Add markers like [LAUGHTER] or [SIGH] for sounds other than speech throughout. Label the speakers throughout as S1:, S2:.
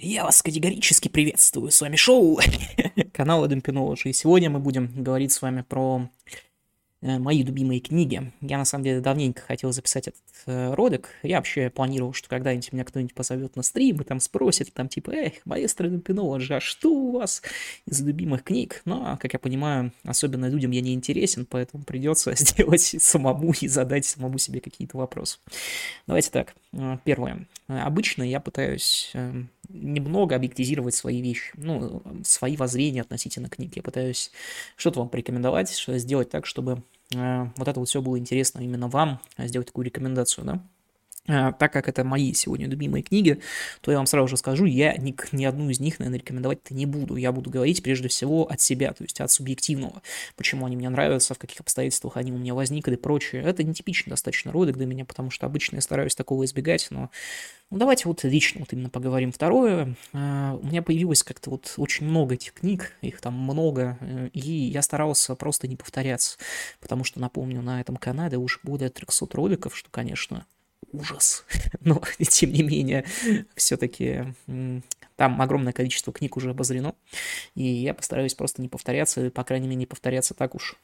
S1: Я вас категорически приветствую. С вами шоу [LAUGHS] канала Демпинолоджи. И сегодня мы будем говорить с вами про Э, мои любимые книги. Я, на самом деле, давненько хотел записать этот э, ролик. Я вообще планировал, что когда-нибудь меня кто-нибудь позовет на стрим и там спросит, там, типа, эх, маэстро Демпиноложи, а что у вас из любимых книг? Но, как я понимаю, особенно людям я не интересен, поэтому придется [LAUGHS] сделать самому и задать самому себе какие-то вопросы. Давайте так. Э, первое. Обычно я пытаюсь э, немного объектизировать свои вещи, ну, свои воззрения относительно книг. Я пытаюсь что-то вам порекомендовать, сделать так, чтобы э, вот это вот все было интересно именно вам, сделать такую рекомендацию, да. А, так как это мои сегодня любимые книги, то я вам сразу же скажу, я ни, ни одну из них, наверное, рекомендовать-то не буду. Я буду говорить прежде всего от себя, то есть от субъективного, почему они мне нравятся, в каких обстоятельствах они у меня возникли и прочее. Это нетипичный достаточно ролик для меня, потому что обычно я стараюсь такого избегать, но ну, давайте вот лично вот именно поговорим. Второе, а, у меня появилось как-то вот очень много этих книг, их там много, э, и я старался просто не повторяться, потому что, напомню, на этом канале уже более 300 роликов, что, конечно, ужас. [LAUGHS] Но, тем не менее, все-таки там огромное количество книг уже обозрено, и я постараюсь просто не повторяться, по крайней мере, не повторяться так уж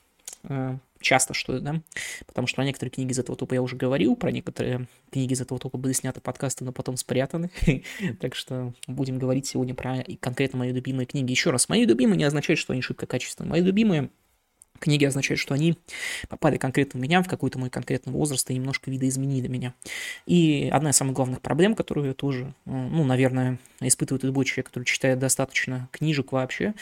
S1: э, часто, что ли, да, потому что про некоторые книги из этого топа я уже говорил, про некоторые книги из этого топа были сняты подкасты, но потом спрятаны, [LAUGHS] так что будем говорить сегодня про конкретно мои любимые книги. Еще раз, мои любимые не означает, что они шибко качественные, мои любимые Книги означают, что они попали конкретно в меня, в какой-то мой конкретный возраст и немножко видоизменили меня. И одна из самых главных проблем, которую я тоже, ну, наверное, испытывает любой человек, который читает достаточно книжек вообще,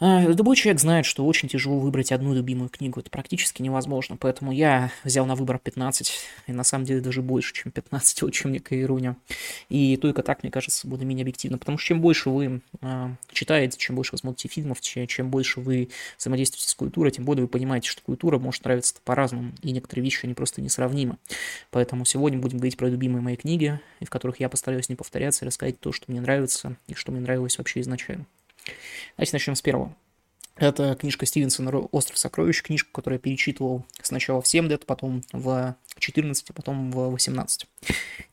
S1: любой человек знает, что очень тяжело выбрать одну любимую книгу. Это практически невозможно. Поэтому я взял на выбор 15, и на самом деле даже больше, чем 15, [LAUGHS] вот чем некая ирония. И только так, мне кажется, более-менее объективно. Потому что чем больше вы э, читаете, чем больше вы смотрите фильмов, чем, чем больше вы взаимодействуете с культурой, тем более вы понимаете, что культура может нравиться по-разному, и некоторые вещи, они просто несравнимы. Поэтому сегодня будем говорить про любимые мои книги, в которых я постараюсь не повторяться и рассказать то, что мне нравится, и что мне нравилось вообще изначально. Давайте начнем с первого. Это книжка Стивенсона «Остров сокровищ», книжка, которую я перечитывал сначала в 7 лет, потом в 14, потом в 18.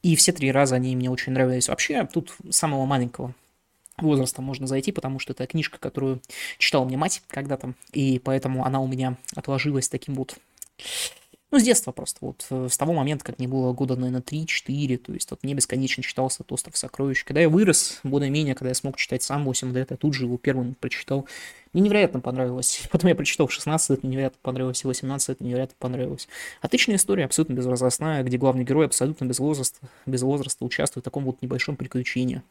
S1: И все три раза они мне очень нравились. Вообще, тут самого маленького возраста можно зайти, потому что это книжка, которую читала мне мать когда-то, и поэтому она у меня отложилась таким вот ну, с детства просто, вот э, с того момента, как мне было года, наверное, 3-4, то есть вот мне бесконечно читался этот «Остров сокровищ». Когда я вырос, более-менее, когда я смог читать сам 8 лет, я тут же его первым прочитал. Мне невероятно понравилось. [LAUGHS] Потом я прочитал в 16 лет, мне невероятно понравилось, и 18 лет мне невероятно понравилось. Отличная история, абсолютно безвозрастная, где главный герой абсолютно без возраста, без возраста участвует в таком вот небольшом приключении.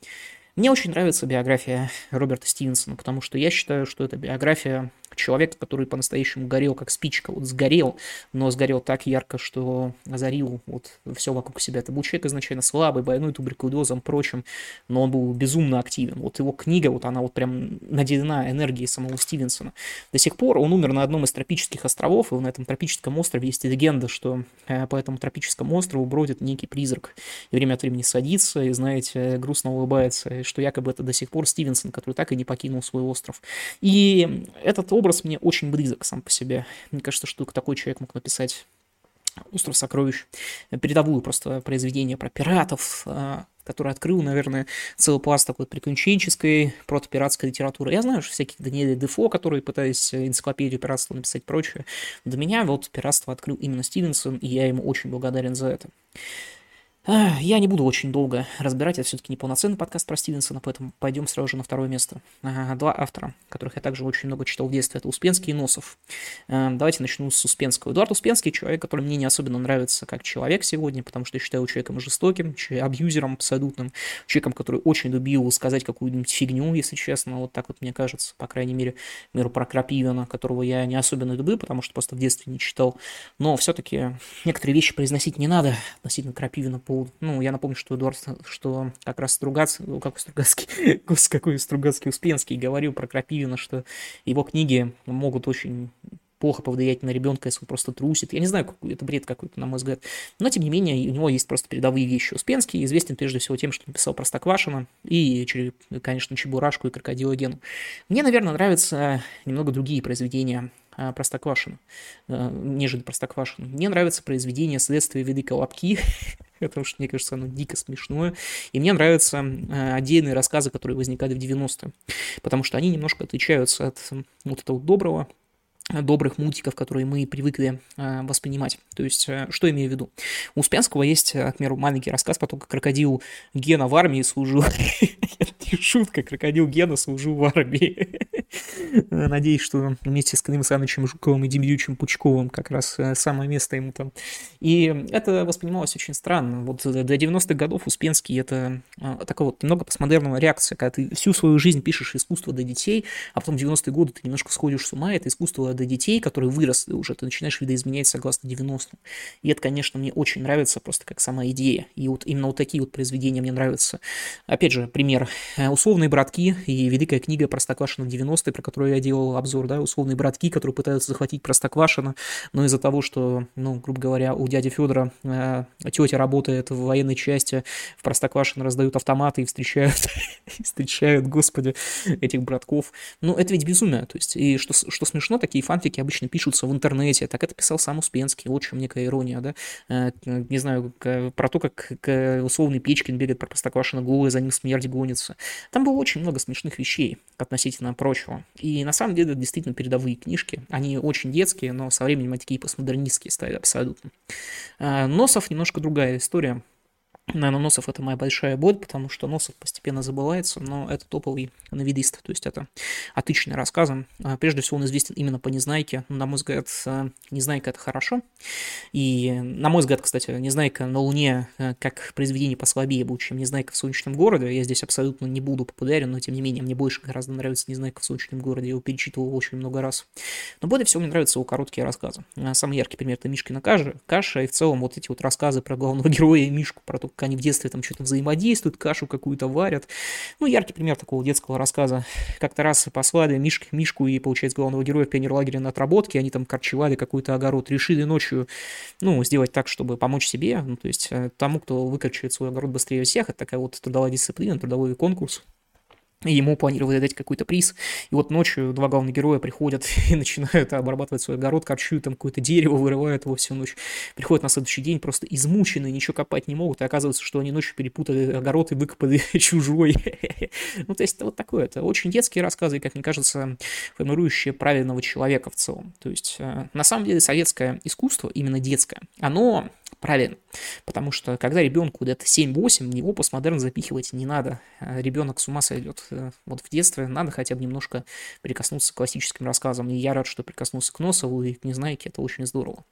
S1: Мне очень нравится биография Роберта Стивенсона, потому что я считаю, что это биография человека, который по-настоящему горел, как спичка, вот сгорел, но сгорел так ярко, что озарил вот все вокруг себя. Это был человек изначально слабый, больной туберкулезом, прочим, но он был безумно активен. Вот его книга, вот она вот прям наделена энергией самого Стивенсона. До сих пор он умер на одном из тропических островов, и на этом тропическом острове есть легенда, что э, по этому тропическому острову бродит некий призрак, и время от времени садится, и, знаете, грустно улыбается, что якобы это до сих пор Стивенсон, который так и не покинул свой остров. И этот образ мне очень близок сам по себе. Мне кажется, что такой человек мог написать «Остров сокровищ», передовую просто произведение про пиратов, а, который открыл, наверное, целый пласт такой приключенческой протопиратской литературы. Я знаю, что всяких Даниэля Дефо, которые пытались энциклопедию пиратства написать прочее. Для меня вот пиратство открыл именно Стивенсон, и я ему очень благодарен за это. Я не буду очень долго разбирать, это все-таки не полноценный подкаст про Стивенсона, поэтому пойдем сразу же на второе место. Два автора, которых я также очень много читал в детстве, это Успенский и Носов. Э, давайте начну с Успенского. Эдуард Успенский человек, который мне не особенно нравится как человек сегодня, потому что я считаю его человеком жестоким, абьюзером абсолютным, человеком, который очень любил сказать какую-нибудь фигню, если честно, вот так вот мне кажется, по крайней мере, миру про Крапивина, которого я не особенно люблю, потому что просто в детстве не читал, но все-таки некоторые вещи произносить не надо относительно Крапивина по... Ну, я напомню, что Эдуард, что как раз Стругацкий, ну, как Стругацкий, [LAUGHS] какой Стругацкий Успенский говорил про Крапивина, что его книги могут очень плохо повлиять на ребенка, если он просто трусит. Я не знаю, это бред какой-то, на мой взгляд. Но, тем не менее, у него есть просто передовые вещи. Успенский известен прежде всего тем, что написал Простоквашино и, конечно, Чебурашку и Крокодила Гену. Мне, наверное, нравятся немного другие произведения а, Простоквашино, э, нежели Простоквашино. Мне нравится произведение «Следствие Великой Лапки», [LAUGHS] потому что, мне кажется, оно дико смешное. И мне нравятся э, отдельные рассказы, которые возникали в 90-е, потому что они немножко отличаются от вот этого доброго, добрых мультиков, которые мы привыкли э, воспринимать. То есть, э, что имею в виду? У Успенского есть, э, к примеру, маленький рассказ про то, как крокодил Гена в армии служил. [LAUGHS] Шутка, крокодил Гена служил в армии. [LAUGHS] Надеюсь, что вместе с Климом Санычем Жуковым и Демьючем Пучковым как раз э, самое место ему там. И это воспринималось очень странно. Вот до 90-х годов Успенский это э, такая вот немного постмодерная реакция, когда ты всю свою жизнь пишешь искусство для детей, а потом в 90-е годы ты немножко сходишь с ума, это искусство для детей, которые выросли уже, ты начинаешь видоизменять согласно 90-м. И это, конечно, мне очень нравится просто как сама идея. И вот именно вот такие вот произведения мне нравятся. Опять же, пример. Э, «Условные братки» и великая книга Простоквашино в 90-е, про которую я делал обзор, да, условные братки, которые пытаются захватить Простоквашино, но из-за того, что, ну, грубо говоря, у дяди Федора э, тетя работает в военной части, в Простоквашино раздают автоматы и встречают, [LAUGHS] встречают, господи, этих братков. Ну, это ведь безумие, то есть, и что, что смешно, такие фанфики обычно пишутся в интернете, так это писал сам Успенский, вот чем некая ирония, да, э, не знаю, про то, как условный Печкин бегает про Простоквашино голый, за ним смерть гонится. Там было очень много смешных вещей относительно прочего. И на самом деле, это действительно передовые книжки. Они очень детские, но со временем они такие постмодернистские стали абсолютно. А, Носов немножко другая история. Наверное, Носов это моя большая боль, потому что Носов постепенно забывается, но это топовый новидист, то есть это отличный рассказ. А, прежде всего он известен именно по Незнайке. На мой взгляд, а, Незнайка это хорошо. И, на мой взгляд, кстати, Незнайка на Луне а, как произведение послабее будет, чем Незнайка в Солнечном городе. Я здесь абсолютно не буду популярен, но тем не менее мне больше гораздо нравится Незнайка в Солнечном городе. Я его перечитывал очень много раз. Но более всего мне нравятся его короткие рассказы. Самый яркий пример это Мишкина каша, каша и в целом вот эти вот рассказы про главного [LAUGHS] героя и Мишку, про то, как они в детстве там что-то взаимодействуют, кашу какую-то варят. Ну, яркий пример такого детского рассказа. Как-то раз послали Мишк, Мишку и, получается, главного героя в пионерлагере на отработке, они там корчевали какой-то огород, решили ночью, ну, сделать так, чтобы помочь себе, ну, то есть э, тому, кто выкорчивает свой огород быстрее всех, это такая вот трудовая дисциплина, трудовой конкурс и ему планировали дать какой-то приз. И вот ночью два главных героя приходят [LAUGHS] и начинают обрабатывать свой огород, корчуют там какое-то дерево, вырывают его всю ночь. Приходят на следующий день просто измученные, ничего копать не могут, и оказывается, что они ночью перепутали огород и выкопали [LAUGHS] чужой. [LAUGHS] ну, то есть это вот такое, это очень детские рассказы, как мне кажется, формирующие правильного человека в целом. То есть, э, на самом деле, советское искусство, именно детское, оно правильно. Потому что когда ребенку где-то 7-8, в постмодерн запихивать не надо. А ребенок с ума сойдет. Э, вот в детстве надо хотя бы немножко прикоснуться к классическим рассказам. И я рад, что прикоснулся к Носову и к Незнайке. Это очень здорово.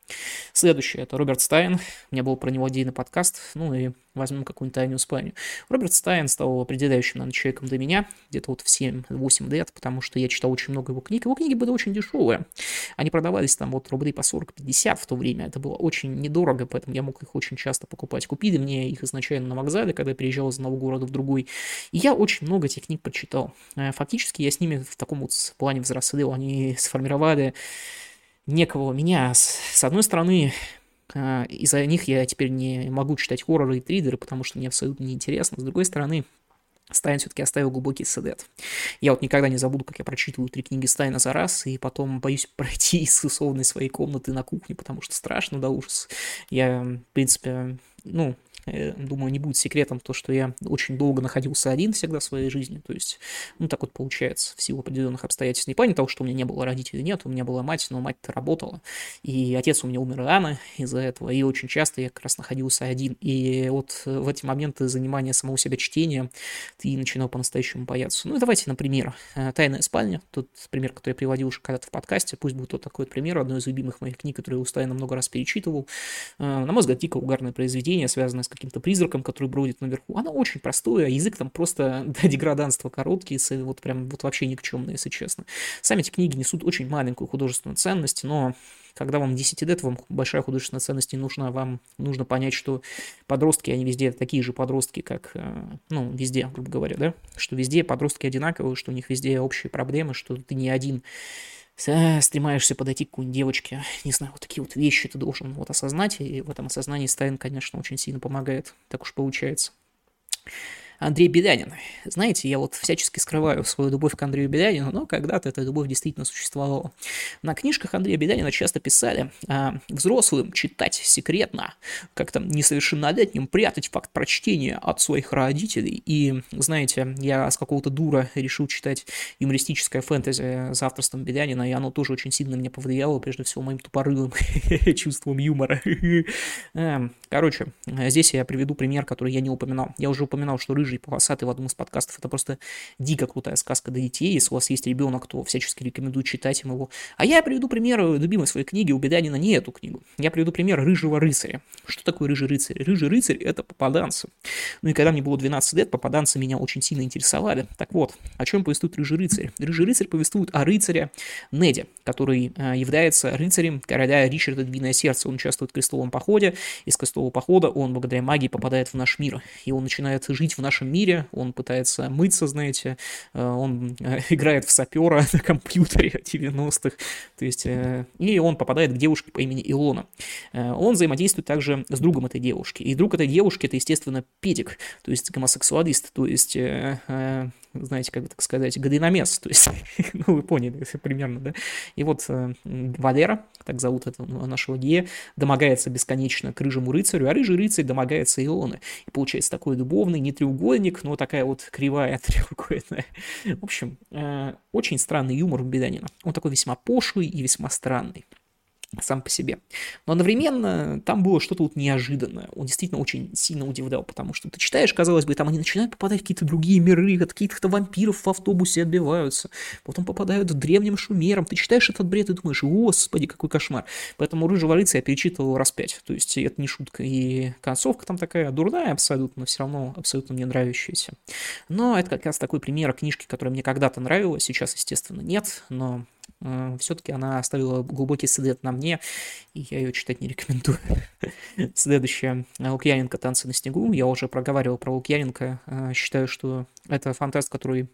S1: Следующее. Это Роберт Стайн. У меня был про него отдельный подкаст. Ну и возьмем какую-нибудь тайную спальню. Роберт Стайн стал определяющим, наверное, человеком для меня, где-то вот в 7-8 лет, потому что я читал очень много его книг. Его книги были очень дешевые. Они продавались там вот рублей по 40-50 в то время. Это было очень недорого, поэтому я мог их очень часто покупать. Купили мне их изначально на вокзале, когда я переезжал из одного города в другой. И я очень много этих книг прочитал. Э, фактически я с ними в таком вот плане взрослел. Они сформировали некого меня. С одной стороны, из-за них я теперь не могу читать хорроры и триллеры, потому что мне абсолютно неинтересно. С другой стороны, Стайн все-таки оставил глубокий седет. Я вот никогда не забуду, как я прочитываю три книги Стайна за раз, и потом боюсь [LAUGHS] пройти из условной своей комнаты на кухню, потому что страшно до ужаса. Я, в принципе, ну, думаю, не будет секретом то, что я очень долго находился один всегда в своей жизни. То есть, ну, так вот получается, в силу определенных обстоятельств. Не плане того, что у меня не было родителей, нет, у меня была мать, но мать-то работала. И отец у меня умер рано из-за этого. И очень часто я как раз находился один. И вот в эти моменты занимания самого себя чтением ты начинал по-настоящему бояться. Ну, давайте, например, э, «Тайная спальня». Тот пример, который я приводил уже когда-то в подкасте. Пусть будет вот такой пример. Одной из любимых моих книг, которую я постоянно много раз перечитывал. Э, на мой взгляд, дико угарное произведение, связанное с каким-то призраком, который бродит наверху. Оно очень простое, язык там просто [LAUGHS] до деграданства короткий, вот прям вот вообще никчемный, если честно. Сами эти книги несут очень маленькую художественную ценность, но когда вам 10 лет, вам большая художественная ценность не нужна, вам нужно понять, что подростки, они везде такие же подростки, как, э, ну, везде, грубо говоря, да, что везде подростки одинаковые, что у них везде общие проблемы, что ты не один стремаешься подойти к какой-нибудь девочке, не знаю, вот такие вот вещи ты должен вот осознать, и в этом осознании Стайн, конечно, очень сильно помогает, так уж получается. Андрей Белянин. Знаете, я вот всячески скрываю свою любовь к Андрею Белянину, но когда-то эта любовь действительно существовала. На книжках Андрея Белянина часто писали а, взрослым читать секретно, как там несовершеннолетним прятать факт прочтения от своих родителей. И, знаете, я с какого-то дура решил читать юмористическое фэнтези за авторством Белянина, и оно тоже очень сильно меня повлияло, прежде всего, моим тупорылым [LAUGHS] чувством юмора. [LAUGHS] Эм, короче, здесь я приведу пример, который я не упоминал. Я уже упоминал, что «Рыжий полосатый» в одном из подкастов это просто дико крутая сказка для детей. Если у вас есть ребенок, то всячески рекомендую читать им его. А я приведу пример любимой своей книги. У Беданина не эту книгу. Я приведу пример «Рыжего рыцаря». Что такое «Рыжий рыцарь»? «Рыжий рыцарь» — это попаданцы. Ну и когда мне было 12 лет, попаданцы меня очень сильно интересовали. Так вот, о чем повествует «Рыжий рыцарь»? «Рыжий рыцарь» повествует о рыцаре Неде, который э, является рыцарем короля Ричарда Двиное Сердце. Он участвует в крестовом походе. Из крестового похода он благодаря магии попадает в наш мир. И он начинает жить в нашем мире, он пытается мыться, знаете, э, он э, [LAUGHS] играет в сапера [LAUGHS] на компьютере [LAUGHS] 90-х, то есть, и он попадает к девушке по имени Илона. Он взаимодействует также с другом этой девушки. И друг этой девушки это, естественно, педик, то есть гомосексуалист, то есть знаете, как бы так сказать, годиномес, то есть, [LAUGHS] ну, вы поняли примерно, да. И вот э, Валера, так зовут этого нашего гея, домогается бесконечно к рыжему рыцарю, а рыжий рыцарь домогается Ионы. И получается такой любовный, не треугольник, но такая вот кривая [LAUGHS] треугольная. В общем, э, очень странный юмор у Беданина. Он такой весьма пошлый и весьма странный сам по себе. Но одновременно там было что-то вот неожиданное. Он действительно очень сильно удивлял, потому что ты читаешь, казалось бы, там они начинают попадать в какие-то другие миры, от каких-то вампиров в автобусе отбиваются, потом попадают в древним шумером. Ты читаешь этот бред и думаешь, господи, какой кошмар. Поэтому «Рыжего рыцаря» я перечитывал раз пять. То есть это не шутка. И концовка там такая дурная абсолютно, но все равно абсолютно мне нравящаяся. Но это как раз такой пример книжки, которая мне когда-то нравилась, сейчас, естественно, нет, но все-таки она оставила глубокий след на мне, и я ее читать не рекомендую. [LAUGHS] Следующее. Лукьяненко «Танцы на снегу». Я уже проговаривал про Лукьяненко. Э, считаю, что это фантаст, который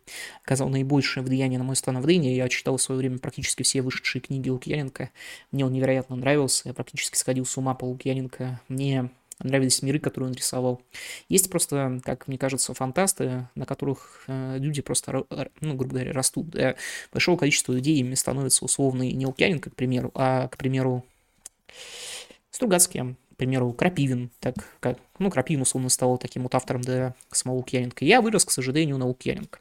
S1: оказал наибольшее влияние на мое становление. Я читал в свое время практически все вышедшие книги Лукьяненко. Мне он невероятно нравился. Я практически сходил с ума по Лукьяненко. Мне нравились миры, которые он рисовал. Есть просто, как мне кажется, фантасты, на которых э, люди просто, ну, грубо говоря, растут. Для большого количества людей ими становится условный не Лукьяненко, к примеру, а, к примеру, Стругацкий, к примеру, Крапивин, так как, ну, Крапивин условно стал таким вот автором для самого Лукьяненко. Я вырос, к сожалению, на Лукьяненко.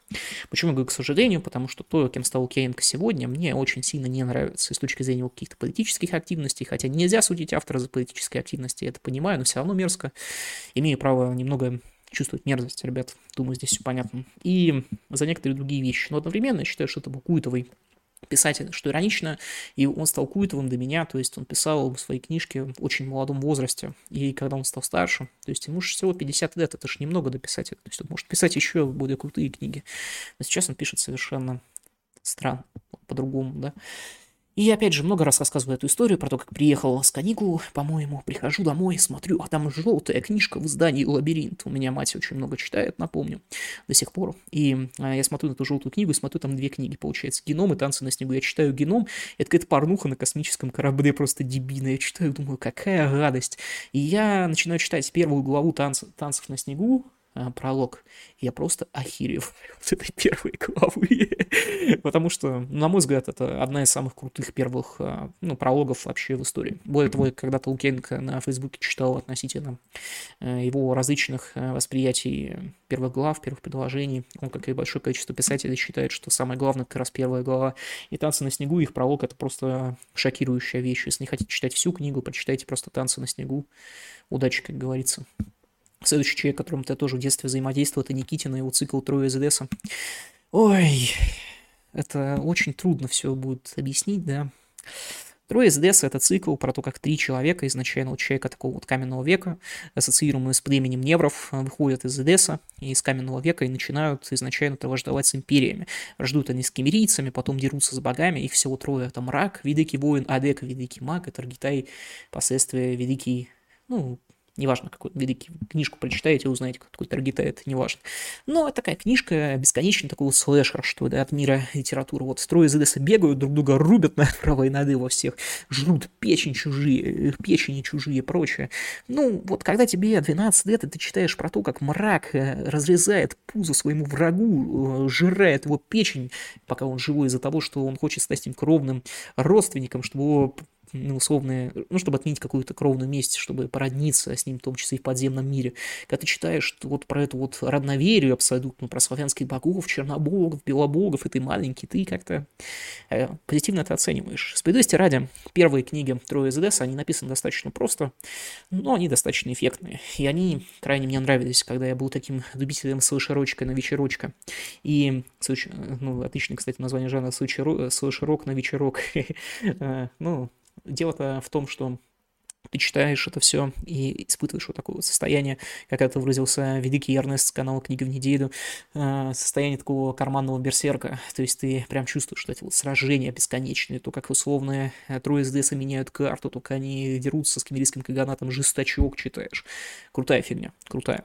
S1: Почему я говорю к сожалению? Потому что то, кем стал Лукьяненко сегодня, мне очень сильно не нравится с точки зрения каких-то политических активностей, хотя нельзя судить автора за политические активности, я это понимаю, но все равно мерзко. Имею право немного чувствовать мерзость, ребят. Думаю, здесь все понятно. И за некоторые другие вещи. Но одновременно я считаю, что это был культовый писатель, что иронично, и он стал культовым до меня, то есть он писал свои книжки в очень молодом возрасте, и когда он стал старше, то есть ему же всего 50 лет, это же немного до писателя, то есть он может писать еще более крутые книги, но сейчас он пишет совершенно странно, по-другому, да, и опять же, много раз рассказываю эту историю про то, как приехал с каникул, по-моему, прихожу домой, смотрю, а там желтая книжка в издании «Лабиринт». У меня мать очень много читает, напомню, до сих пор. И а, я смотрю на эту желтую книгу и смотрю, там две книги, получается. «Геном» и «Танцы на снегу». Я читаю «Геном», это какая-то порнуха на космическом корабле, просто дебильная. Я читаю, думаю, какая радость. И я начинаю читать первую главу танц, «Танцев на снегу», а, пролог. Я просто охереваю [LAUGHS] от этой первой главы. [LAUGHS] Потому что, на мой взгляд, это одна из самых крутых первых а, ну, прологов вообще в истории. Более того, я когда-то Лукьяненко на Фейсбуке читал относительно э, его различных восприятий первых глав, первых предложений. Он, как и большое количество писателей, считает, что самое главное как раз первая глава. И «Танцы на снегу», их пролог — это просто шокирующая вещь. Если не хотите читать всю книгу, прочитайте просто «Танцы на снегу». Удачи, как говорится. Следующий человек, которым ты тоже в детстве взаимодействовал, это Никитин и его цикл «Трое из Эдесса». Ой, это очень трудно все будет объяснить, да. Трое из Эдесса – это цикл про то, как три человека, изначально у человека такого вот каменного века, ассоциируемые с племенем невров, выходят из Эдесса и из каменного века и начинают изначально враждовать с империями. Враждуют они с кемерийцами, потом дерутся с богами, их всего трое. Это мрак, великий воин, Адек, великий маг, это Аргитай, последствия великий, ну, Неважно, какую великий книжку прочитаете, узнаете, кто такой Таргитай, это неважно. Но это такая книжка, бесконечный такой слэшер, что ли, от мира литературы. Вот строи из Эдеса бегают, друг друга рубят направо [LAUGHS] и налево всех, жрут печень чужие, печени чужие и прочее. Ну, вот когда тебе 12 лет, и ты читаешь про то, как мрак э, разрезает пузо своему врагу, э, жирает его печень, пока он живой из-за того, что он хочет стать им кровным родственником, чтобы его ну, условные, ну, чтобы отменить какую-то кровную месть, чтобы породниться с ним, в том числе и в подземном мире. Когда ты читаешь вот про эту вот родноверие абсолютно, про славянских богов, чернобогов, белобогов, и ты маленький, ты как-то э, позитивно это оцениваешь. Справедливости ради, первые книги Трое из Эдесса, они написаны достаточно просто, но они достаточно эффектные. И они крайне мне нравились, когда я был таким любителем слэшерочка на вечерочка. И, ну, отличное, кстати, название жанра слэшерок на вечерок. [LAUGHS] Э, ну, Дело-то в том, что ты читаешь это все и испытываешь вот такое вот состояние, как это выразился великий Эрнест с канала «Книга в неделю», э, состояние такого карманного берсерка, то есть ты прям чувствуешь, что эти вот сражения бесконечные, то, как условные э, трое СДС меняют карту, только они дерутся с кемерийским каганатом, жесточок читаешь. Крутая фигня, крутая.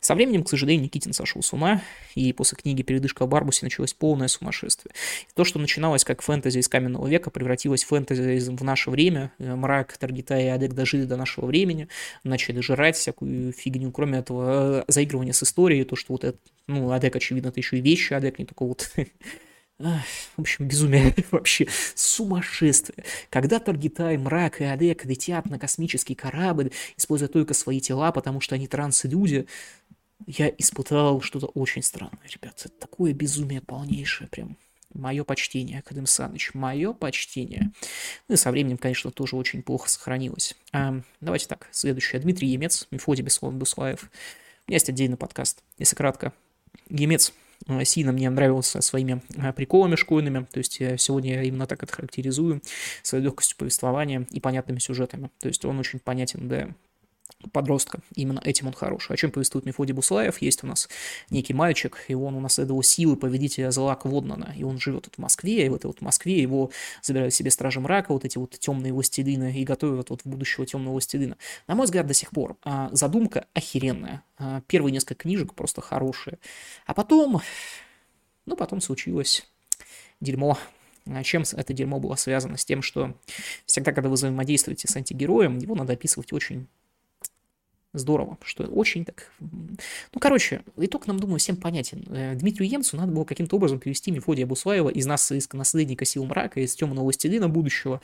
S1: Со временем, к сожалению, Никитин сошел с ума, и после книги «Передышка в Барбусе» началось полное сумасшествие. То, что начиналось как фэнтези из каменного века, превратилось в фэнтези в наше время. Э, Мрак, Таргита и Адек дожили до нашего времени, начали жрать всякую фигню. Кроме этого, э, заигрывание с историей, то, что вот это, ну, Адек, очевидно, это еще и вещи, Адек не только вот [LAUGHS] в общем, безумие [LAUGHS] вообще, сумасшествие. Когда Таргитай, Мрак и Адек летят на космический корабль, используя только свои тела, потому что они транслюди, я испытал что-то очень странное, ребят. Это такое безумие полнейшее, прям. Мое почтение, Академ Саныч, мое почтение. Ну и со временем, конечно, тоже очень плохо сохранилось. А, давайте так, следующее. Дмитрий Емец, Мефодий Буслаев. У меня есть отдельный подкаст, если кратко. Емец сильно мне нравился своими э, приколами школьными, то есть сегодня я именно так это характеризую, своей легкостью повествования и понятными сюжетами. То есть он очень понятен для подростка. Именно этим он хорош. О чем повествует Мефодий Буслаев? Есть у нас некий мальчик, и он унаследовал силы победителя зла Кводнана, и он живет в Москве, и в этой вот Москве его забирают себе стражи мрака, вот эти вот темные властелины, и готовят вот будущего темного властелина. На мой взгляд, до сих пор а, задумка охеренная. А, первые несколько книжек просто хорошие. А потом, ну, потом случилось дерьмо. А чем это дерьмо было связано? С тем, что всегда, когда вы взаимодействуете с антигероем, его надо описывать очень Здорово, что очень так... Ну, короче, итог нам, думаю, всем понятен. Э, Дмитрию Емцу надо было каким-то образом перевести Мефодия Буслаева из нас, из наследника сил мрака, из темного властелина будущего,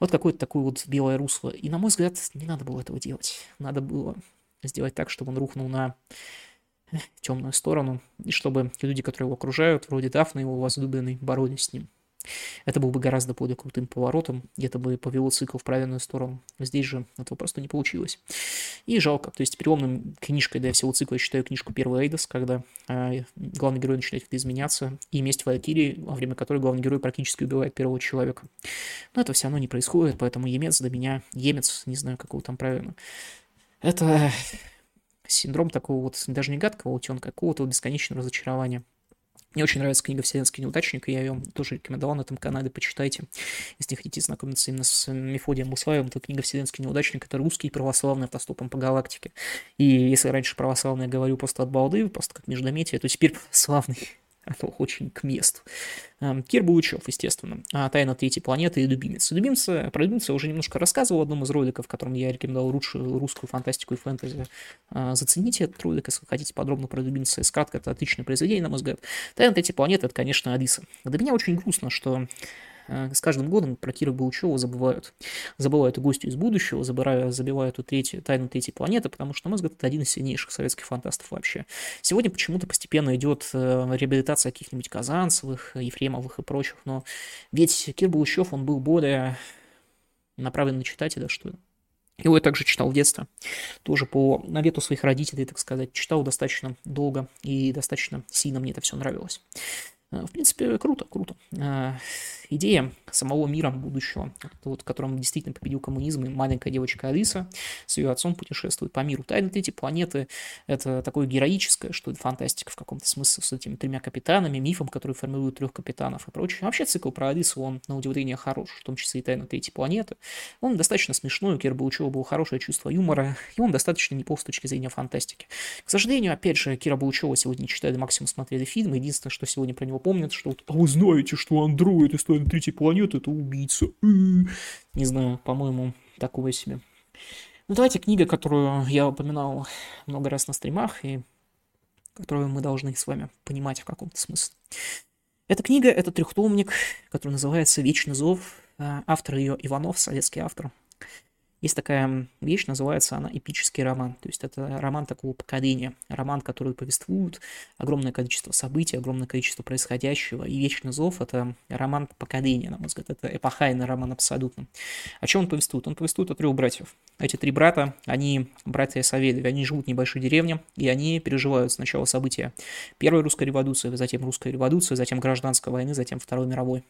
S1: вот какое-то такое вот белое русло. И, на мой взгляд, не надо было этого делать. Надо было сделать так, чтобы он рухнул на э, темную сторону, и чтобы люди, которые его окружают, вроде Дафна, его возлюбленный, боролись с ним. Это был бы гораздо более крутым поворотом, и это бы повело цикл в правильную сторону. Здесь же этого просто не получилось. И жалко. То есть переломным книжкой для всего цикла я считаю книжку «Первый Эйдос», когда э, главный герой начинает изменяться, и «Месть Валькирии», во время которой главный герой практически убивает первого человека. Но это все равно не происходит, поэтому Емец для меня, Емец, не знаю, какого там правильно, это синдром такого вот, даже не гадкого утенка, а какого-то бесконечного разочарования. Мне очень нравится книга «Вселенский неудачник», и я ее тоже рекомендовал на этом канале, почитайте. Если хотите знакомиться именно с Мефодием Буслаевым, то книга «Вселенский неудачник» — это русский православный автостопом по галактике. И если раньше православный я говорю просто от балды, просто как междометие, то теперь православный оно [LAUGHS] очень к месту. Кир Булычев, естественно. А «Тайна третьей планеты» и «Любимец». «Любимца», про «Любимца» уже немножко рассказывал в одном из роликов, в котором я рекомендовал лучшую русскую фантастику и фэнтези. А, зацените этот ролик, если хотите подробно про «Любимца». Скратко, это отличное произведение, на мой взгляд. «Тайна третьей планеты» — это, конечно, Алиса. Для меня очень грустно, что с каждым годом про Кира Баучева забывают. Забывают и гостю из будущего, забирая, забивают эту третью, тайну третьей планеты, потому что, на мой взгляд, это один из сильнейших советских фантастов вообще. Сегодня почему-то постепенно идет э, реабилитация каких-нибудь Казанцевых, Ефремовых и прочих, но ведь Кир Баучев, он был более направлен на читателя, что ли. Его я также читал в детстве, тоже по навету своих родителей, так сказать, читал достаточно долго и достаточно сильно мне это все нравилось. Э, в принципе, круто, круто. Идея самого мира будущего, вот, в котором действительно победил коммунизм, и маленькая девочка Алиса с ее отцом путешествует по миру. Тайны третьей планеты — это такое героическое, что это фантастика в каком-то смысле с этими тремя капитанами, мифом, который формирует трех капитанов и прочее. Вообще цикл про Алису, он, на удивление, хорош, в том числе и Тайны третьей планеты. Он достаточно смешной, у Кира Баучева было хорошее чувство юмора, и он достаточно неплох с точки зрения фантастики. К сожалению, опять же, Кира Баучева сегодня читали максимум смотрели фильм, единственное, что сегодня про него помнят, что вот, а вы знаете, что андроид из Тайны третьей планеты это убийца. Не знаю, по-моему, такого себе. Ну, давайте книга, которую я упоминал много раз на стримах, и которую мы должны с вами понимать в каком-то смысле. Эта книга — это трехтомник, который называется «Вечный зов». Э, автор ее Иванов, советский автор. Есть такая вещь, называется она эпический роман. То есть это роман такого поколения. Роман, который повествует огромное количество событий, огромное количество происходящего. И «Вечный зов» — это роман поколения, на мой взгляд. Это эпохайный роман абсолютно. О чем он повествует? Он повествует о трех братьев. Эти три брата, они братья Савельевы. Они живут в небольшой деревне, и они переживают сначала события Первой русской революции, затем русской революции, затем гражданской войны, затем Второй мировой.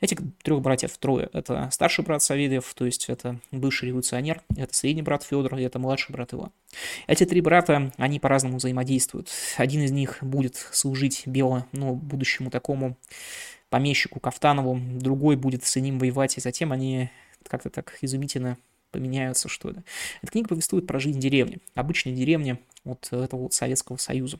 S1: Этих трех братьев трое. Это старший брат Савельев, то есть это бывший революционер революционер, это средний брат Федор, и это младший брат Иван. Эти три брата, они по-разному взаимодействуют. Один из них будет служить бело, ну, будущему такому помещику Кафтанову, другой будет с ним воевать, и затем они как-то так изумительно поменяются, что ли. Эта книга повествует про жизнь деревни, обычной деревни вот этого вот Советского Союза.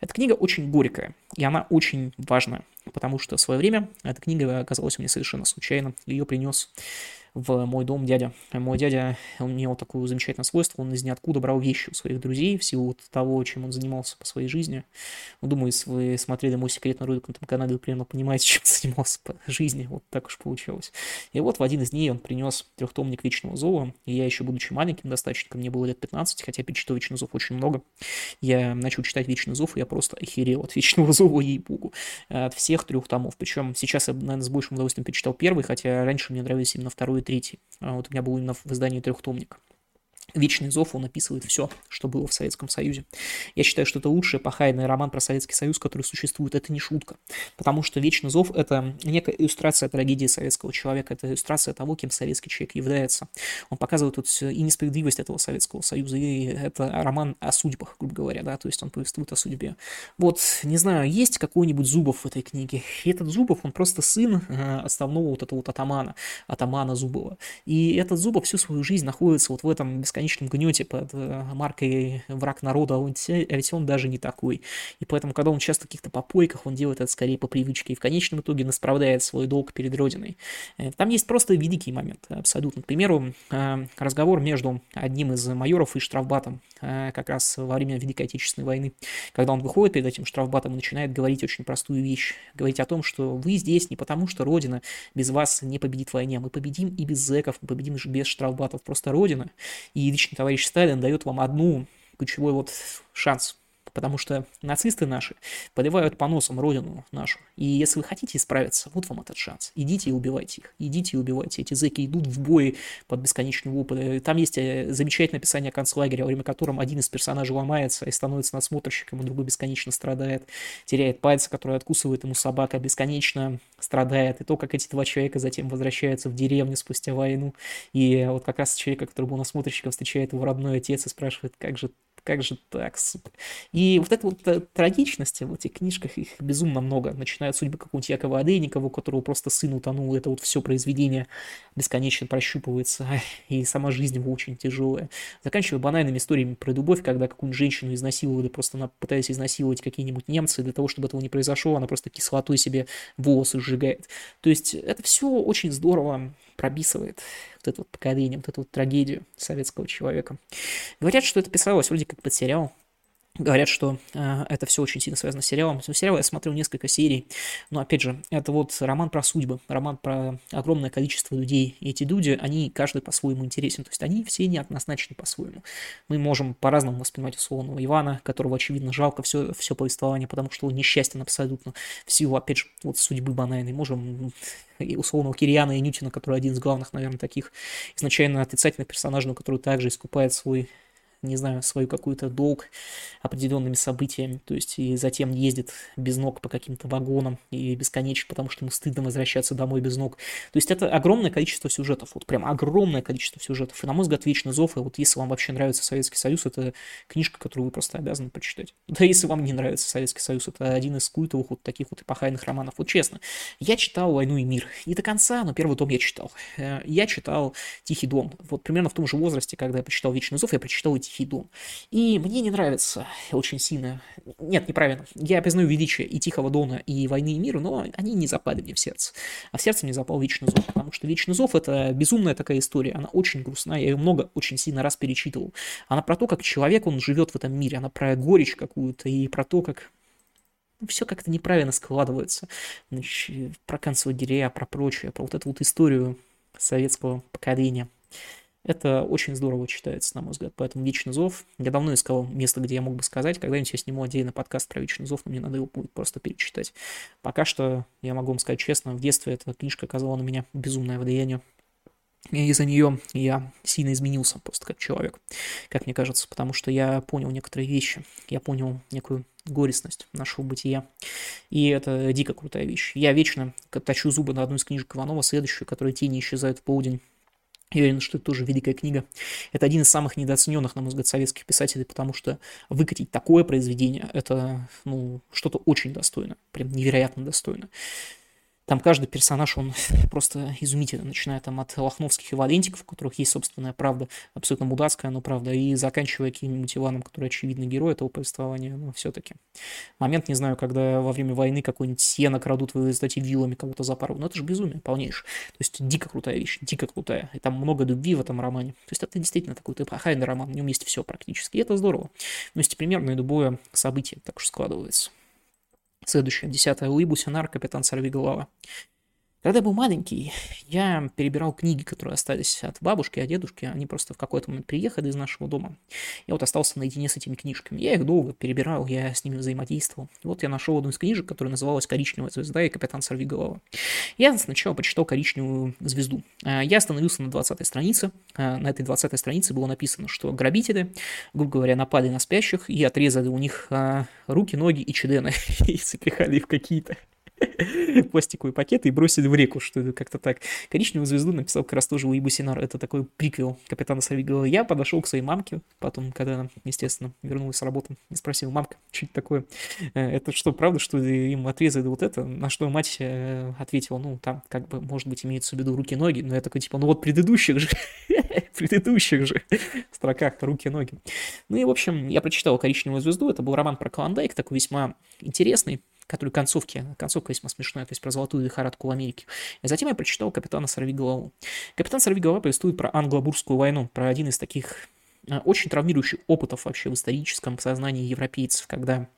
S1: Эта книга очень горькая, и она очень важная, потому что в свое время эта книга оказалась мне совершенно случайно. Ее принес в мой дом дядя. Мой дядя, у него такое замечательное свойство, он из ниоткуда брал вещи у своих друзей в силу того, чем он занимался по своей жизни. Ну, думаю, если вы смотрели мой секретный ролик на этом канале, вы примерно понимаете, [LAUGHS] чем занимался по жизни, вот так уж получилось. И вот в один из дней он принес трехтомник Вечного Зова, и я еще, будучи маленьким достаточно, мне было лет 15, хотя перечитал Вечный Зов очень много, я начал читать Вечный Зов, и я просто охерел от Вечного Зова, ей-богу, от всех трех томов. Причем сейчас я, наверное, с большим удовольствием перечитал первый, хотя раньше мне нравились именно второй третий. А вот у меня был именно в издании трехтомник. Вечный зов, он описывает все, что было в Советском Союзе. Я считаю, что это лучший эпохайный роман про Советский Союз, который существует. Это не шутка. Потому что Вечный зов – это некая иллюстрация трагедии советского человека, это иллюстрация того, кем советский человек является. Он показывает тут и несправедливость этого Советского Союза, и это роман о судьбах, грубо говоря, да, то есть он повествует о судьбе. Вот, не знаю, есть какой-нибудь Зубов в этой книге. И этот Зубов, он просто сын э, основного вот этого вот атамана, атамана Зубова. И этот Зубов всю свою жизнь находится вот в этом бесконечном бесконечном гнете под э, маркой «враг народа», а ведь он даже не такой. И поэтому, когда он часто в каких-то попойках, он делает это скорее по привычке, и в конечном итоге насправляет свой долг перед Родиной. Э, там есть просто великий момент, абсолютно. К примеру, э, разговор между одним из майоров и штрафбатом как раз во время Великой Отечественной войны, когда он выходит перед этим штрафбатом и начинает говорить очень простую вещь, говорить о том, что вы здесь не потому, что Родина без вас не победит в войне, мы победим и без зэков, мы победим без штрафбатов, просто Родина и лично товарищ Сталин дает вам одну ключевой вот шанс потому что нацисты наши поливают по носам родину нашу. И если вы хотите исправиться, вот вам этот шанс. Идите и убивайте их. Идите и убивайте. Эти зэки идут в бой под бесконечный вопль. Там есть э, замечательное описание концлагеря, во время которого один из персонажей ломается и становится надсмотрщиком, и другой бесконечно страдает, теряет пальцы, которые откусывает ему собака, бесконечно страдает. И то, как эти два человека затем возвращаются в деревню спустя войну. И вот как раз человек, который был насмотрщиком, встречает его родной отец и спрашивает, как же как же так, сука. И вот эта вот э, трагичность в этих книжках, их безумно много. Начиная от судьбы какого-нибудь Якова Адейникова, у которого просто сын утонул, это вот все произведение бесконечно прощупывается, [LAUGHS] и сама жизнь его очень тяжелая. Заканчивая банальными историями про любовь, когда какую-нибудь женщину изнасиловали, просто она пытается изнасиловать какие-нибудь немцы, для того, чтобы этого не произошло, она просто кислотой себе волосы сжигает. То есть это все очень здорово прописывает вот это вот поколение, вот эту вот трагедию советского человека. Говорят, что это писалось вроде как под сериал, Говорят, что э, это все очень сильно связано с сериалом. С сериала я смотрел несколько серий, но опять же, это вот роман про судьбы, роман про огромное количество людей. И эти люди, они каждый по-своему интересен, то есть они все неоднозначны по-своему. Мы можем по-разному воспринимать условного Ивана, которого, очевидно, жалко все, все повествование, потому что он несчастен абсолютно в силу, опять же, вот судьбы банальной. Можем и условного Кириана и Нютина, который один из главных, наверное, таких изначально отрицательных персонажей, но который также искупает свой не знаю, свою какую-то долг определенными событиями, то есть и затем ездит без ног по каким-то вагонам и бесконечно, потому что ему стыдно возвращаться домой без ног. То есть это огромное количество сюжетов, вот прям огромное количество сюжетов. И, на мой взгляд, «Вечный зов», и вот если вам вообще нравится Советский Союз, это книжка, которую вы просто обязаны прочитать. [LAUGHS] Да если вам не нравится Советский Союз, это один из культовых вот таких вот эпохальных романов. Вот честно, я читал «Войну и мир». Не до конца, но первый том я читал. Э, я читал «Тихий дом». Вот примерно в том же возрасте, когда я прочитал «Вечный зов», я прочитал и «Тихий дом». И мне не нравится очень сильно... Нет, неправильно. Я признаю величие и «Тихого дона», и «Войны и мира», но они не запали мне в сердце. А в сердце мне запал «Вечный зов», потому что «Вечный зов» — это безумная такая история. Она очень грустная, я ее много, очень сильно раз перечитывал. Она про то, как человек, он живет в этом мире, она про горечь какую-то и про то, как ну, все как-то неправильно складывается. Значит, про концлагеря, про прочее, про вот эту вот историю советского поколения. Это очень здорово читается, на мой взгляд. Поэтому «Вечный зов». Я давно искал место, где я мог бы сказать. Когда-нибудь я сниму отдельный подкаст про «Вечный зов», но мне надо его будет просто перечитать. Пока что, я могу вам сказать честно, в детстве эта книжка оказала на меня безумное влияние. И из-за нее я сильно изменился просто как человек, как мне кажется, потому что я понял некоторые вещи, я понял некую горестность нашего бытия. И это дико крутая вещь. Я вечно точу зубы на одну из книжек Иванова, следующую, которая «Тени исчезают в полдень». Я уверен, что это тоже великая книга. Это один из самых недооцененных, на мой взгляд, советских писателей, потому что выкатить такое произведение – это ну, что-то очень достойно, прям невероятно достойно. Там каждый персонаж, он [LAUGHS] просто изумительно, начиная там от лохновских и валентиков, у которых есть собственная правда, абсолютно мудацкая, но правда, и заканчивая каким-нибудь Иваном, который очевидный герой этого повествования, но все-таки. Момент, не знаю, когда во время войны какой-нибудь сено крадут, вы издате вилами кого-то запорол, но это же безумие полнейшее. То есть дико крутая вещь, дико крутая. И там много любви в этом романе. То есть это действительно такой эпохальный роман, в нем есть все практически, и это здорово. Но есть примерно любое событие так уж складывается. Следующее, десятое. Луи Сенар, капитан Сорвиголова. Когда я был маленький, я перебирал книги, которые остались от бабушки, от дедушки. Они просто в какой-то момент приехали из нашего дома. Я вот остался наедине с этими книжками. Я их долго перебирал, я с ними взаимодействовал. И вот я нашел одну из книжек, которая называлась «Коричневая звезда» и «Капитан Сорвиголова». Я сначала почитал «Коричневую звезду». А, я остановился на 20 странице. А, на этой 20 странице было написано, что грабители, грубо говоря, напали на спящих и отрезали у них а, руки, ноги и чедены [LAUGHS] и запихали их в какие-то [LAUGHS] пластиковые пакеты и бросили в реку, что как-то так. Коричневую звезду написал как раз тоже Уибу Синар. Это такой приквел капитана Савигова. Я подошел к своей мамке, потом, когда она, естественно, вернулась с работы, и спросил, мамка, что это такое? Э, это что, правда, что им отрезали вот это? На что мать э, ответила, ну, там, как бы, может быть, имеется в виду руки-ноги, но я такой, типа, ну вот предыдущих же, [LAUGHS] предыдущих же строках руки-ноги. Ну и, в общем, я прочитал «Коричневую звезду», это был роман про Клондайк, такой весьма интересный, который концовки, концовка весьма смешная, то есть про золотую лихорадку в Америке. И затем я прочитал «Капитана Сорвиголову». «Капитан Сорвиголова» повествует про англо-бурскую войну, про один из таких э, очень травмирующих опытов вообще в историческом сознании европейцев, когда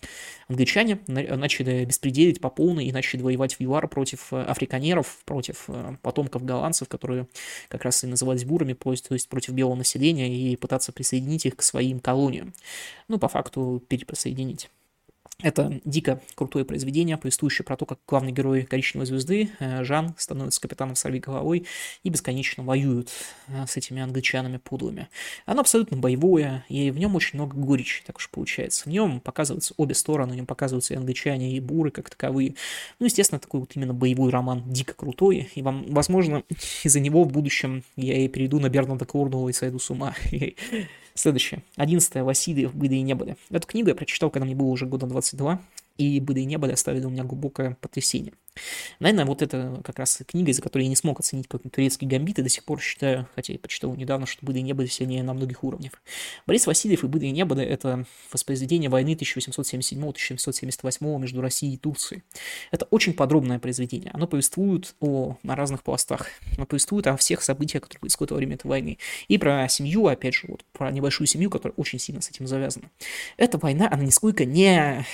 S1: англичане начали беспределить по полной и начали воевать в ЮАР против э, африканеров, против э, потомков голландцев, которые как раз и назывались бурами, то есть против белого населения, и пытаться присоединить их к своим колониям. Ну, по факту, переприсоединить. Это дико крутое произведение, повествующее про то, как главный герой «Коричневой звезды» э, Жан становится капитаном сорви головой и бесконечно воюет э, с этими англичанами подлыми. Оно абсолютно боевое, и в нем очень много горечи, так уж получается. В нем показываются обе стороны, в нем показываются и англичане, и буры как таковые. Ну, естественно, такой вот именно боевой роман, дико крутой, и вам, возможно, [LAUGHS] из-за него в будущем я и перейду на Бернарда Корнуэлла и сойду с ума. [LAUGHS] Следующее. Одиннадцатое. Васильев. Быды и небоды. Эту книгу я прочитал, когда мне было уже года 22 и «Быды и небо» оставили у меня глубокое потрясение. Наверное, вот это как раз книга, из-за которой я не смог оценить какой-нибудь турецкий гамбит, и до сих пор считаю, хотя я почитал недавно, что «Быды и небо» сильнее на многих уровнях. Борис Васильев и «Быды и небо» — это воспроизведение войны 1877-1878 между Россией и Турцией. Это очень подробное произведение. Оно повествует о, на разных пластах. Оно повествует о всех событиях, которые происходят во время этой войны. И про семью, опять же, вот, про небольшую семью, которая очень сильно с этим завязана. Эта война, она нисколько не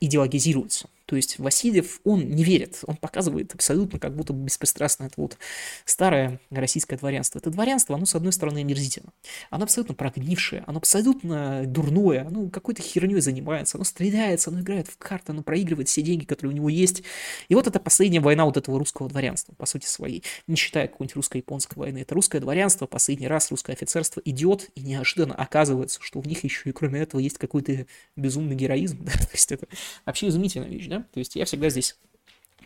S1: идеологизируется. То есть Васильев, он не верит, он показывает абсолютно как будто беспристрастно это вот старое российское дворянство. Это дворянство, оно с одной стороны омерзительно, оно абсолютно прогнившее, оно абсолютно дурное, оно какой-то херней занимается, оно стреляется, оно играет в карты, оно проигрывает все деньги, которые у него есть. И вот это последняя война вот этого русского дворянства, по сути своей, не считая какой-нибудь русско-японской войны. Это русское дворянство, последний раз русское офицерство идет, и неожиданно оказывается, что у них еще и кроме этого есть какой-то безумный героизм. Да? [LAUGHS] То есть это вообще изумительная вещь, да? То есть я всегда здесь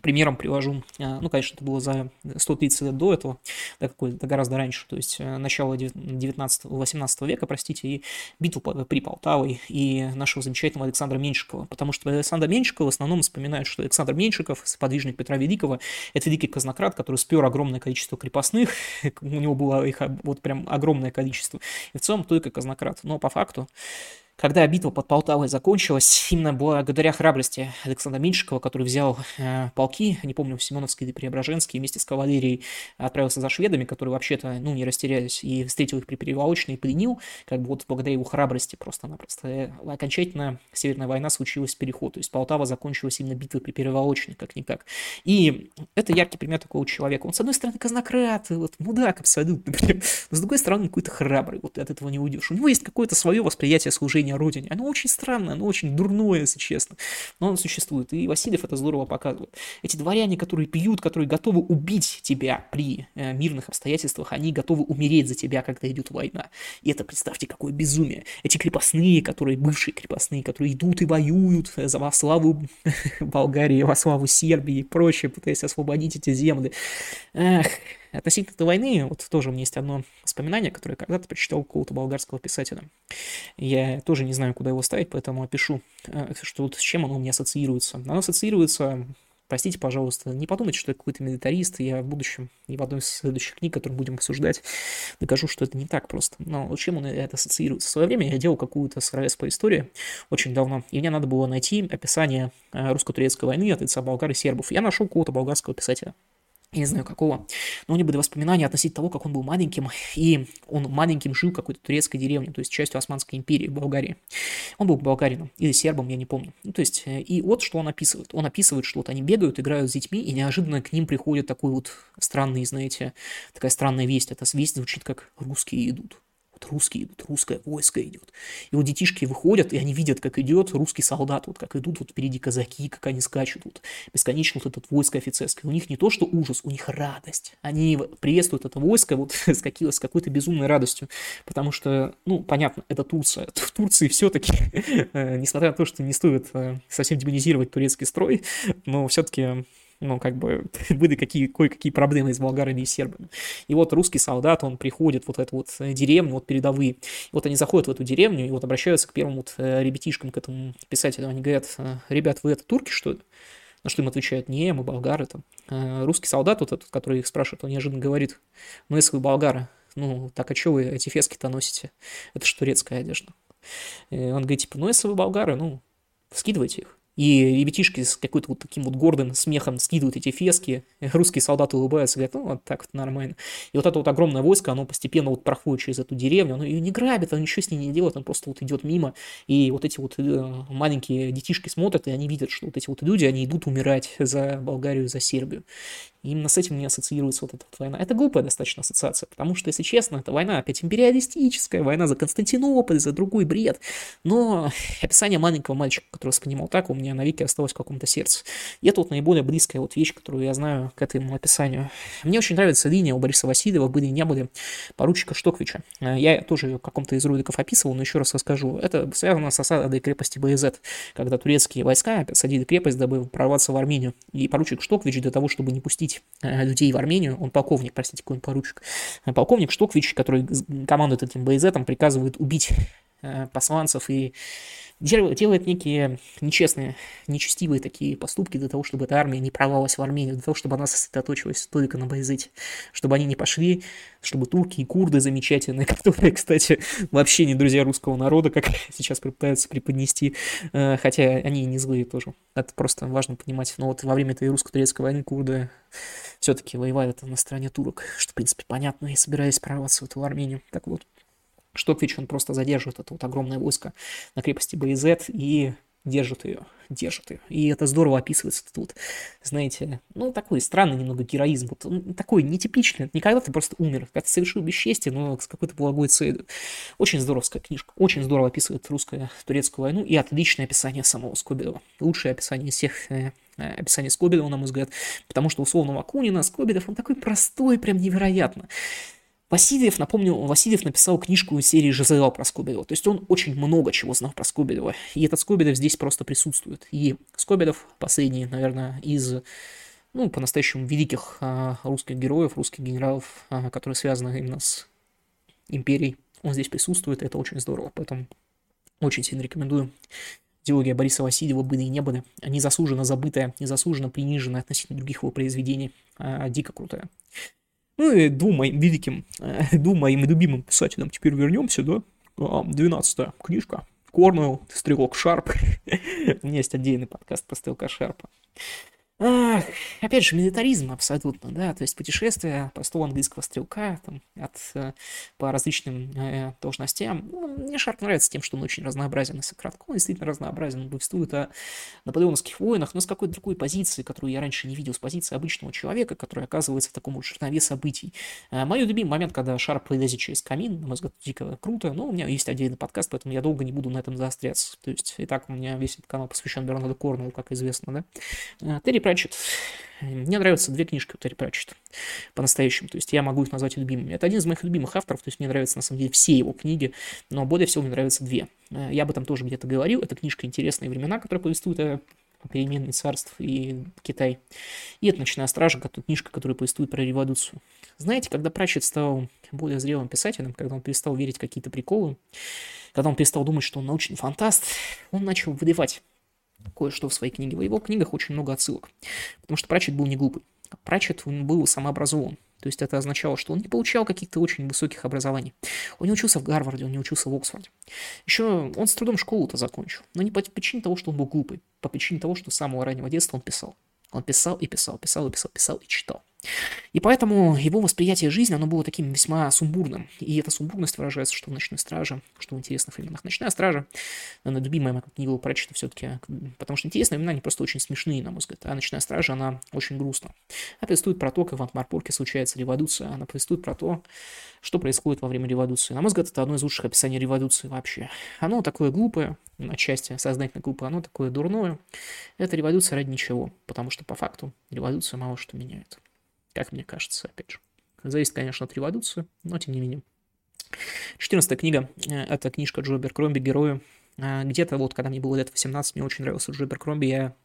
S1: примером привожу, а, ну, конечно, это было за 130 лет до этого, да, какой-то гораздо раньше, то есть э, начало 19-18 века, простите, и битву при Полтавой и нашего замечательного Александра Меньшикова, потому что Александра Меньшикова в основном вспоминают, что Александр Меньшиков, сподвижник Петра Великого, это великий казнократ, который спер огромное количество крепостных, [LAUGHS] у него было их вот прям огромное количество, и в целом только казнократ, но по факту когда битва под Полтавой закончилась, именно благодаря храбрости Александра Меньшикова, который взял э, полки, не помню, Семеновский или Преображенский, вместе с кавалерией отправился за шведами, которые вообще-то, ну, не растерялись, и встретил их при Переволочной и пленил, как бы вот благодаря его храбрости просто-напросто. Э, окончательно Северная война случилась переход, то есть Полтава закончилась именно битвой при Переволочной, как-никак. И это яркий пример такого человека. Он, с одной стороны, казнократ, вот, мудак абсолютно, [LAUGHS] но с другой стороны, какой-то храбрый, вот от этого не уйдешь. У него есть какое-то свое восприятие служения служение Родине. Оно очень странное, оно очень дурное, если честно. Но оно существует. И Васильев это здорово показывает. Эти дворяне, которые пьют, которые готовы убить тебя при э, мирных обстоятельствах, они готовы умереть за тебя, когда идет война. И это, представьте, какое безумие. Эти крепостные, которые, бывшие крепостные, которые идут и воюют за во славу [LAUGHS] Болгарии, во славу Сербии и прочее, пытаясь освободить эти земли. Эх, Относительно этой войны, вот тоже у меня есть одно воспоминание, которое я когда-то прочитал какого-то болгарского писателя. Я тоже не знаю, куда его ставить, поэтому опишу, э, что вот с чем оно у меня ассоциируется. Оно ассоциируется Простите, пожалуйста, не подумайте, что я какой-то милитарист, я в будущем и в одной из следующих книг, которые будем обсуждать, докажу, что это не так просто. Но чем он это ассоциируется? В свое время я делал какую-то СРС по истории очень давно, и мне надо было найти описание э, русско-турецкой войны от лица болгар и сербов. Я нашел какого-то болгарского писателя я не знаю какого, но у него были воспоминания относительно того, как он был маленьким, и он маленьким жил в какой-то турецкой деревне, то есть частью Османской империи в Болгарии. Он был болгарином или сербом, я не помню. Ну, то есть, э, и вот что он описывает. Он описывает, что вот они бегают, играют с детьми, и неожиданно к ним приходит такой вот странный, знаете, такая странная весть. Эта весть звучит как «русские идут». Вот русские идут, русское войско идет. И вот детишки выходят, и они видят, как идет русский солдат, вот как идут вот впереди казаки, как они скачут, вот бесконечно вот этот войско офицерское. У них не то, что ужас, у них радость. Они приветствуют это войско вот [LAUGHS] с, какой- с какой-то безумной радостью, потому что, ну, понятно, это Турция. [LAUGHS] В Турции все-таки, э, несмотря на то, что не стоит э, совсем демонизировать турецкий строй, но все-таки ну, как бы, [LAUGHS] были какие, кое-какие проблемы с болгарами и сербами. И вот русский солдат, он приходит вот в эту вот э, деревню, вот передовые, и вот они заходят в эту деревню, и вот обращаются к первым вот э, ребятишкам, к этому писателю, они говорят, «Э, ребят, вы это турки, что ли? На что им отвечают, не, мы болгары там. Русский солдат, вот этот, который их спрашивает, он неожиданно говорит, ну, если вы болгары, ну, так а что вы эти фески-то носите? Это же турецкая одежда. И он говорит, типа, ну, если вы болгары, ну, скидывайте их. И ребятишки с какой-то вот таким вот гордым смехом скидывают эти фески, русские солдаты улыбаются, говорят, ну, вот так вот нормально. И вот это вот огромное войско, оно постепенно вот проходит через эту деревню, оно ее не грабит, оно ничего с ней не делает, оно просто вот идет мимо, и вот эти вот э, маленькие детишки смотрят, и они видят, что вот эти вот люди, они идут умирать за Болгарию, за Сербию. И именно с этим мне ассоциируется вот эта вот война. Это глупая достаточно ассоциация, потому что, если честно, это война опять империалистическая, война за Константинополь, за другой бред. Но [LAUGHS] описание маленького мальчика, который воспринимал так, у меня навеки осталось в каком-то сердце. И это вот наиболее близкая вот вещь, которую я знаю к этому описанию. Мне очень нравится линия у Бориса Васильева «Были не были» поручика Штоквича. Я тоже в каком-то из роликов описывал, но еще раз расскажу. Это связано с осадой крепости БЗ, когда турецкие войска осадили крепость, дабы прорваться в Армению. И поручик Штоквич для того, чтобы не пустить э, людей в Армению, он полковник, простите, какой он поручик, э, полковник Штоквич, который командует этим БЗ, приказывает убить э, посланцев и делает некие нечестные, нечестивые такие поступки для того, чтобы эта армия не прорвалась в Армению, для того, чтобы она сосредоточилась только на Байзете, чтобы они не пошли, чтобы турки и курды замечательные, [LAUGHS] которые, кстати, вообще не друзья русского народа, как сейчас пытаются преподнести, хотя они не злые тоже. Это просто важно понимать. Но вот во время этой русско-турецкой войны курды все-таки воевали на стороне турок, что, в принципе, понятно, и собирались прорваться в эту Армению. Так вот, Штоквич, он просто задерживает это вот огромное войско на крепости Боязет и держит ее, держит ее. И это здорово описывается тут. Знаете, ну, такой странный немного героизм. Вот он такой нетипичный. Никогда ты просто умер. Когда ты совершил бесчестие, но с какой-то благой целью. Очень здоровская книжка. Очень здорово описывает русско-турецкую войну. И отличное описание самого Скобелева. Лучшее описание из всех э, э описаний Скобелева, на мой взгляд. Потому что условного Акунина Скобелев, он такой простой, прям невероятно. Васильев, напомню, Васильев написал книжку из серии «Жизел» про Скобелева. То есть он очень много чего знал про Скобелева. И этот Скобелев здесь просто присутствует. И Скобелев, последний, наверное, из, ну, по-настоящему великих а, русских героев, русских генералов, а, которые связаны именно с империей, он здесь присутствует, и это очень здорово. Поэтому очень сильно рекомендую. Идеология Бориса Васильева «Были и не были». Незаслуженно забытая, незаслуженно приниженная относительно других его произведений. А, дико крутая. Ну и двум моим великим, э, [LAUGHS] двум моим любимым писателям теперь вернемся, да? Двенадцатая книжка. Корнуэлл, Стрелок Шарп. [LAUGHS] У меня есть отдельный подкаст про Стрелка Шарпа. Ах, опять же, милитаризм абсолютно, да, то есть путешествие простого английского стрелка там, от, э, по различным э, должностям. Ну, мне Шарп нравится тем, что он очень разнообразен, если кратко. Он действительно разнообразен, он повествует о наполеоновских войнах, но с какой-то другой позиции, которую я раньше не видел, с позиции обычного человека, который оказывается в таком вот чернове событий. Э, мой любимый момент, когда Шарп пролезет через камин, на мой взгляд, дико круто, но у меня есть отдельный подкаст, поэтому я долго не буду на этом заостряться. То есть, и так у меня весь этот канал посвящен Бернарду Корнеллу, как известно, да. Э, Терри Пратчетт. Мне нравятся две книжки у Терри Пратчетта по-настоящему. То есть я могу их назвать любимыми. Это один из моих любимых авторов, то есть мне нравятся на самом деле все его книги, но более всего мне нравятся две. Э, я об этом тоже где-то говорил. Это книжка «Интересные времена», которая повествует о перемене царств и Китай. И это «Ночная стража», книжка, которая повествует про революцию. Знаете, когда Пратчетт стал более зрелым писателем, когда он перестал верить в какие-то приколы, когда он перестал думать, что он научный фантаст, он начал выдавать кое-что в своей книге. В его книгах очень много отсылок. Потому что Пратчет был не глупый. Пратчет он был самообразован. То есть это означало, что он не получал каких-то очень высоких образований. Он не учился в Гарварде, он не учился в Оксфорде. Еще он с трудом школу-то закончил. Но не по причине того, что он был глупый. По причине того, что с самого раннего детства он писал. Он писал и писал, писал и писал, писал и читал. И поэтому его восприятие жизни, оно было таким весьма сумбурным. И эта сумбурность выражается, что в «Ночной страже», что в интересных временах. «Ночная стража», наверное, любимая моя книга прочита все-таки, потому что интересные времена, они просто очень смешные, на мой взгляд. А «Ночная стража», она очень грустна. Она повествует про то, как в Антмарпорке случается революция. Она повествует про то, что происходит во время революции. На мой взгляд, это одно из лучших описаний революции вообще. Оно такое глупое, отчасти сознательно глупое, оно такое дурное. Это революция ради ничего, потому что по факту революция мало что меняет как мне кажется, опять же. Зависит, конечно, от революции, но тем не менее. 14 книга – это книжка Джо Беркромби «Герои». А, где-то вот, когда мне было лет 18, мне очень нравился Джо Беркромби, я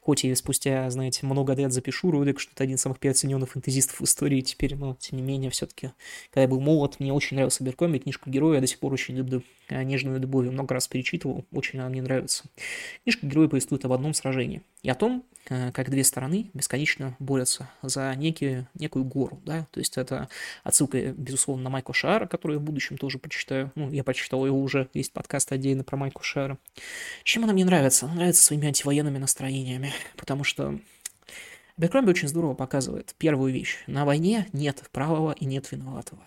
S1: Хоть и спустя, знаете, много лет запишу ролик, что это один из самых переоцененных фэнтезистов в истории теперь, но, тем не менее, все-таки, когда я был молод, мне очень нравился Беркомби, книжку героя, я до сих пор очень люблю э, нежную любовью, много раз перечитывал, очень она мне нравится. Книжка героя повествует об одном сражении и о том, э, как две стороны бесконечно борются за некие, некую гору, да, то есть это отсылка, безусловно, на Майкла Шара, который в будущем тоже прочитаю, ну, я прочитал его уже, есть подкаст отдельно про Майкла Шара. Чем она мне нравится? Она нравится своими антивоенными настроениями, настроениями, потому что Аберкромби очень здорово показывает первую вещь. На войне нет правого и нет виноватого.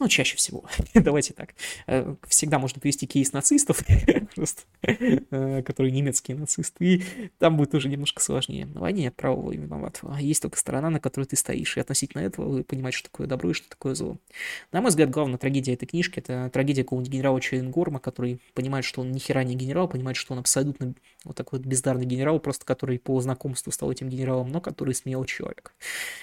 S1: Ну, чаще всего. [LAUGHS] Давайте так. Э, всегда можно привести кейс нацистов, [LAUGHS] просто, э, которые немецкие нацисты, и там будет тоже немножко сложнее. На войне нет правого и виноватого. А есть только сторона, на которой ты стоишь, и относительно этого вы понимаете, что такое добро и что такое зло. На мой взгляд, главная трагедия этой книжки – это трагедия какого-нибудь генерала Черенгорма, который понимает, что он ни хера не генерал, понимает, что он абсолютно вот такой вот бездарный генерал, просто который по знакомству стал этим генералом, но который смелый человек,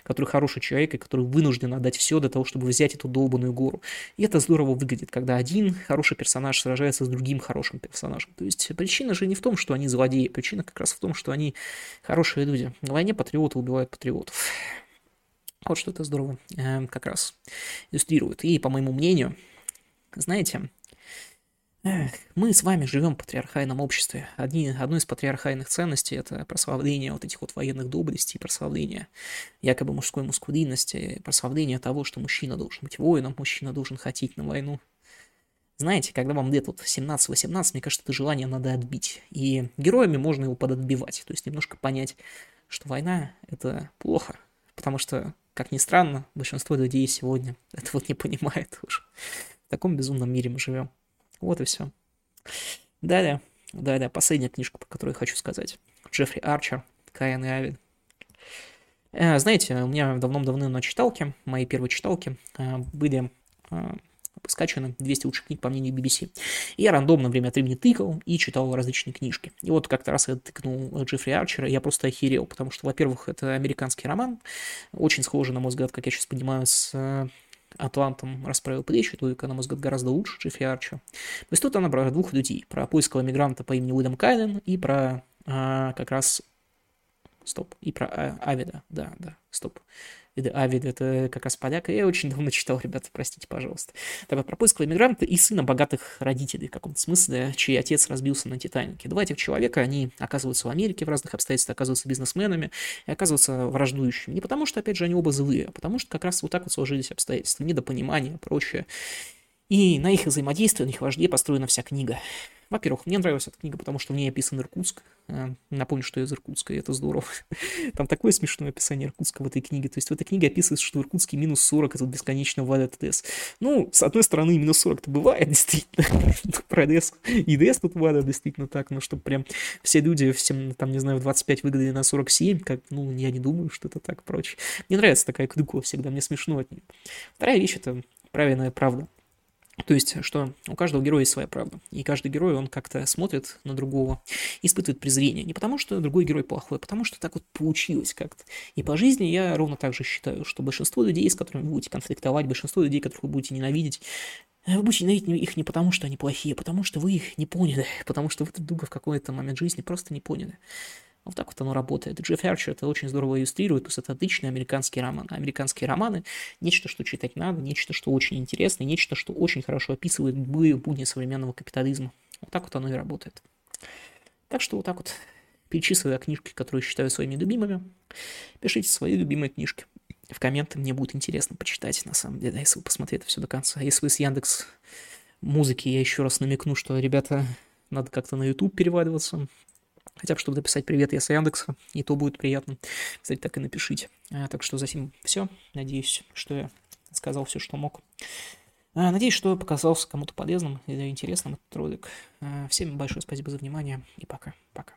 S1: который хороший человек, и который вынужден отдать все для того, чтобы взять эту долбанную гору гору. И это здорово выглядит, когда один хороший персонаж сражается с другим хорошим персонажем. То есть причина же не в том, что они злодеи, причина как раз в том, что они хорошие люди. На войне патриоты убивают патриотов. Вот что это здорово э, как раз иллюстрирует. И, по моему мнению, знаете, мы с вами живем в патриархальном обществе. Одни, одно из патриархальных ценностей – это прославление вот этих вот военных доблестей, прославление якобы мужской мускулинности, прославление того, что мужчина должен быть воином, мужчина должен хотеть на войну. Знаете, когда вам лет вот 17-18, мне кажется, это желание надо отбить. И героями можно его подотбивать, то есть немножко понять, что война – это плохо. Потому что, как ни странно, большинство людей сегодня [LAUGHS] это вот не понимает уже. В таком безумном мире мы живем. Вот и все. Далее. Да-да, последняя книжка, про которую я хочу сказать. Джеффри Арчер, Каин и Авид. Э, знаете, у меня давным-давно на читалке, моей первой читалке, э, были э, скачаны 200 лучших книг по мнению BBC. И я рандомно время от времени тыкал и читал различные книжки. И вот как-то раз я тыкнул Джеффри Арчера, я просто охерел, потому что, во-первых, это американский роман, очень схожий, на мой взгляд, как я сейчас понимаю, с Атлантом расправил плечи, только, на мой взгляд, гораздо лучше Джеффри есть тут она про двух людей, про поискового мигранта по имени Уильям Кайлен и про а, как раз стоп, и про а, Авида, да, да, стоп. Авид, это как раз поляк, я очень давно читал, ребята, простите, пожалуйста. Так вот, про поискового иммигранта и сына богатых родителей, в каком-то смысле, чей отец разбился на Титанике. Два этих человека, они оказываются в Америке в разных обстоятельствах, оказываются бизнесменами и оказываются враждующими. Не потому что, опять же, они оба злые, а потому что как раз вот так вот сложились обстоятельства, недопонимание, прочее. И на их взаимодействие, на их вожде построена вся книга. Во-первых, мне нравилась эта книга, потому что в ней описан Иркутск. Э, напомню, что я из Иркутска, и это здорово. [LAUGHS] Там такое смешное описание Иркутска в этой книге. То есть в этой книге описывается, что в Иркутске минус 40 это бесконечно валят ДС. Ну, с одной стороны, минус 40-то бывает, [LAUGHS] действительно. Про ДС и ДС тут валят действительно так, но чтобы прям все люди всем, там, не знаю, в 25 выгодили на 47, как, ну, я не думаю, что это так прочее. Мне нравится такая кнугова всегда, мне смешно от нее. Вторая вещь — это правильная правда. То есть, что у каждого героя есть своя правда. И каждый герой, он как-то смотрит на другого, испытывает презрение. Не потому, что другой герой плохой, а потому что так вот получилось как-то. И по жизни я ровно так же считаю, что большинство людей, с которыми вы будете конфликтовать, большинство людей, которых вы будете ненавидеть, вы будете ненавидеть их не потому, что они плохие, а потому что вы их не поняли, [LAUGHS] потому что вы друг друга в какой-то момент жизни просто не поняли. Вот так вот оно работает. Джефф Арчер это очень здорово иллюстрирует, то есть это отличный американский роман. Американские романы – нечто, что читать надо, нечто, что очень интересно, нечто, что очень хорошо описывает будни современного капитализма. Вот так вот оно и работает. Так что вот так вот перечисывая книжки, которые считаю своими любимыми, пишите свои любимые книжки. В комменты мне будет интересно почитать, на самом деле, если вы посмотрите это все до конца. Если вы с Яндекс музыки, я еще раз намекну, что, ребята, надо как-то на YouTube переваливаться. Хотя бы, чтобы написать привет, я с Яндекса, и то будет приятно. Кстати, так и напишите. А, так что за сим все. Надеюсь, что я сказал все, что мог. А, надеюсь, что показался кому-то полезным или интересным этот ролик. А, всем большое спасибо за внимание и пока. Пока.